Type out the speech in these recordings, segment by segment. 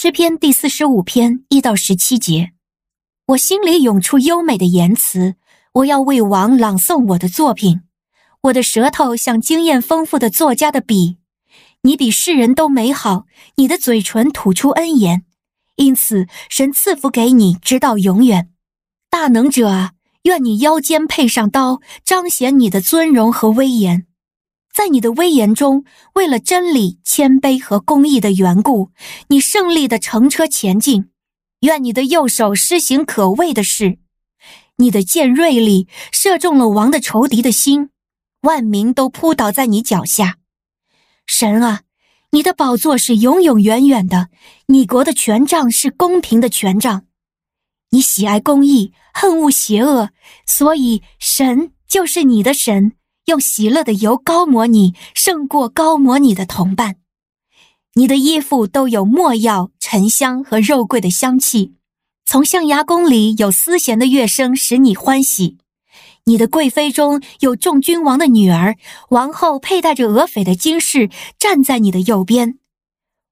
诗篇第四十五篇一到十七节，我心里涌出优美的言辞，我要为王朗诵我的作品。我的舌头像经验丰富的作家的笔，你比世人都美好，你的嘴唇吐出恩言，因此神赐福给你，直到永远。大能者啊，愿你腰间配上刀，彰显你的尊荣和威严。在你的威严中，为了真理、谦卑和公义的缘故，你胜利地乘车前进。愿你的右手施行可畏的事，你的箭锐利，射中了王的仇敌的心。万民都扑倒在你脚下，神啊，你的宝座是永永远远的，你国的权杖是公平的权杖，你喜爱公义，恨恶邪恶，所以神就是你的神，用喜乐的油膏抹你，胜过膏抹你的同伴。你的衣服都有没药、沉香和肉桂的香气，从象牙宫里有丝弦的乐声，使你欢喜。你的贵妃中有众君王的女儿，王后佩戴着俄斐的金饰，站在你的右边。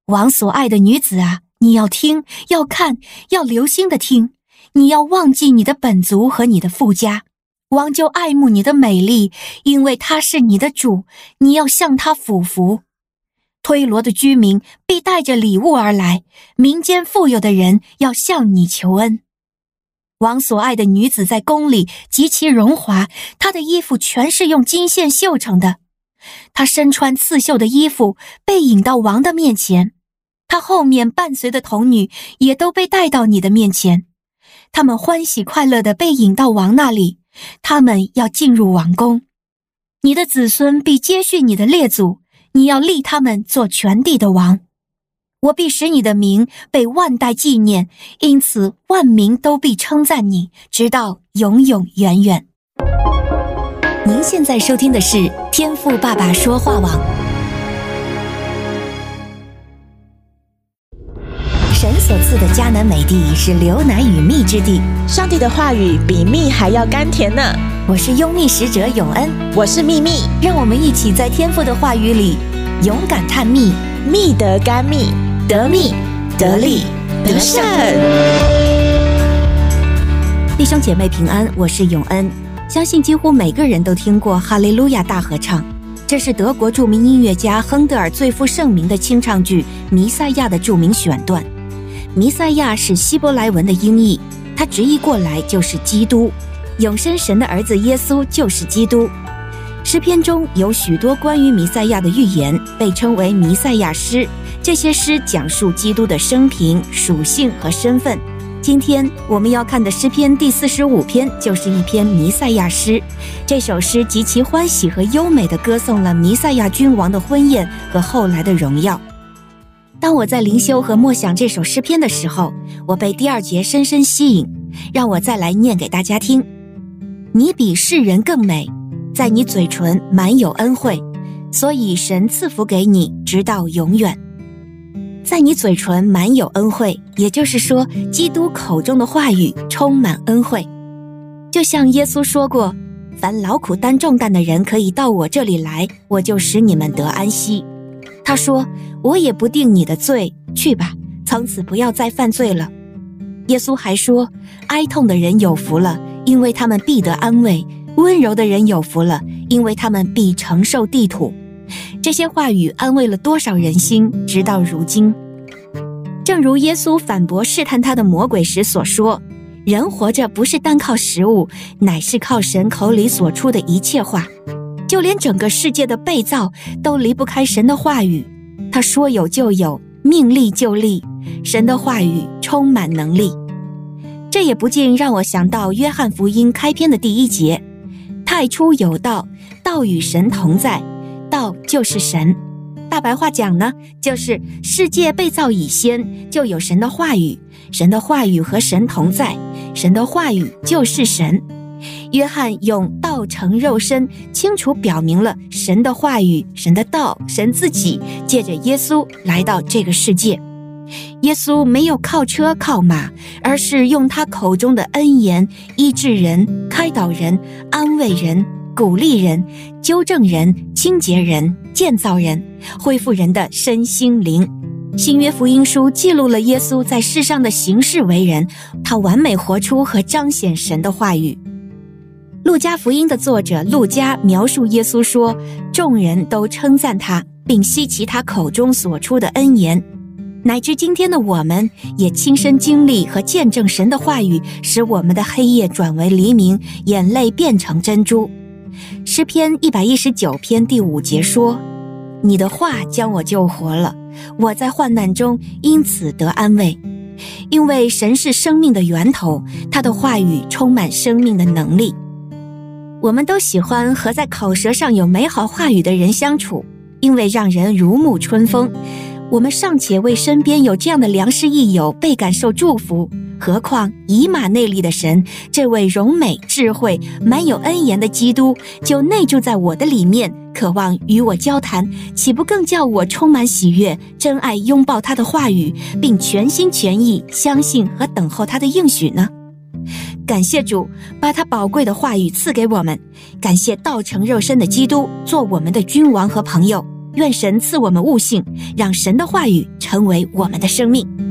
王所爱的女子啊，你要听，要看，要留心的听。你要忘记你的本族和你的富家。王就爱慕你的美丽，因为他是你的主。你要向他俯伏。推罗的居民必带着礼物而来，民间富有的人要向你求恩。王所爱的女子在宫里极其荣华，她的衣服全是用金线绣成的。她身穿刺绣的衣服，被引到王的面前。她后面伴随的童女也都被带到你的面前。他们欢喜快乐地被引到王那里，他们要进入王宫。你的子孙必接续你的列祖，你要立他们做全地的王。我必使你的名被万代纪念，因此万民都必称赞你，直到永永远远。您现在收听的是天赋爸爸说话网。神所赐的迦南美地是流奶与蜜之地，上帝的话语比蜜还要甘甜呢。我是拥蜜使者永恩，我是蜜蜜，让我们一起在天父的话语里勇敢探蜜，蜜得甘蜜。得蜜得利得胜，弟兄姐妹平安，我是永恩。相信几乎每个人都听过《哈利路亚大合唱》，这是德国著名音乐家亨德尔最负盛名的清唱剧《弥赛亚》的著名选段。弥赛亚是希伯来文的音译，它直译过来就是基督，永生神的儿子耶稣就是基督。诗篇中有许多关于弥赛亚的预言，被称为弥赛亚诗。这些诗讲述基督的生平、属性和身份。今天我们要看的诗篇第四十五篇就是一篇弥赛亚诗。这首诗极其欢喜和优美地歌颂了弥赛亚君王的婚宴和后来的荣耀。当我在灵修和默想这首诗篇的时候，我被第二节深深吸引。让我再来念给大家听：你比世人更美，在你嘴唇满有恩惠，所以神赐福给你，直到永远。在你嘴唇满有恩惠，也就是说，基督口中的话语充满恩惠。就像耶稣说过：“凡劳苦担重担的人，可以到我这里来，我就使你们得安息。”他说：“我也不定你的罪，去吧，从此不要再犯罪了。”耶稣还说：“哀痛的人有福了，因为他们必得安慰；温柔的人有福了，因为他们必承受地土。”这些话语安慰了多少人心，直到如今。正如耶稣反驳试探他的魔鬼时所说：“人活着不是单靠食物，乃是靠神口里所出的一切话。就连整个世界的被造都离不开神的话语。他说有就有，命立就立。神的话语充满能力。这也不禁让我想到约翰福音开篇的第一节：太初有道，道与神同在。”道就是神，大白话讲呢，就是世界被造以先就有神的话语，神的话语和神同在，神的话语就是神。约翰用道成肉身，清楚表明了神的话语、神的道、神自己借着耶稣来到这个世界。耶稣没有靠车靠马，而是用他口中的恩言医治人、开导人、安慰人。鼓励人、纠正人、清洁人、建造人、恢复人的身心灵。新约福音书记录了耶稣在世上的行事为人，他完美活出和彰显神的话语。路加福音的作者路加描述耶稣说：“众人都称赞他，并希奇他口中所出的恩言。”乃至今天的我们，也亲身经历和见证神的话语，使我们的黑夜转为黎明，眼泪变成珍珠。诗篇一百一十九篇第五节说：“你的话将我救活了。”我在患难中因此得安慰，因为神是生命的源头，他的话语充满生命的能力。我们都喜欢和在口舌上有美好话语的人相处，因为让人如沐春风。我们尚且为身边有这样的良师益友倍感受祝福，何况以马内利的神，这位荣美智慧、满有恩言的基督，就内住在我的里面，渴望与我交谈，岂不更叫我充满喜悦，真爱拥抱他的话语，并全心全意相信和等候他的应许呢？感谢主，把他宝贵的话语赐给我们；感谢道成肉身的基督，做我们的君王和朋友。愿神赐我们悟性，让神的话语成为我们的生命。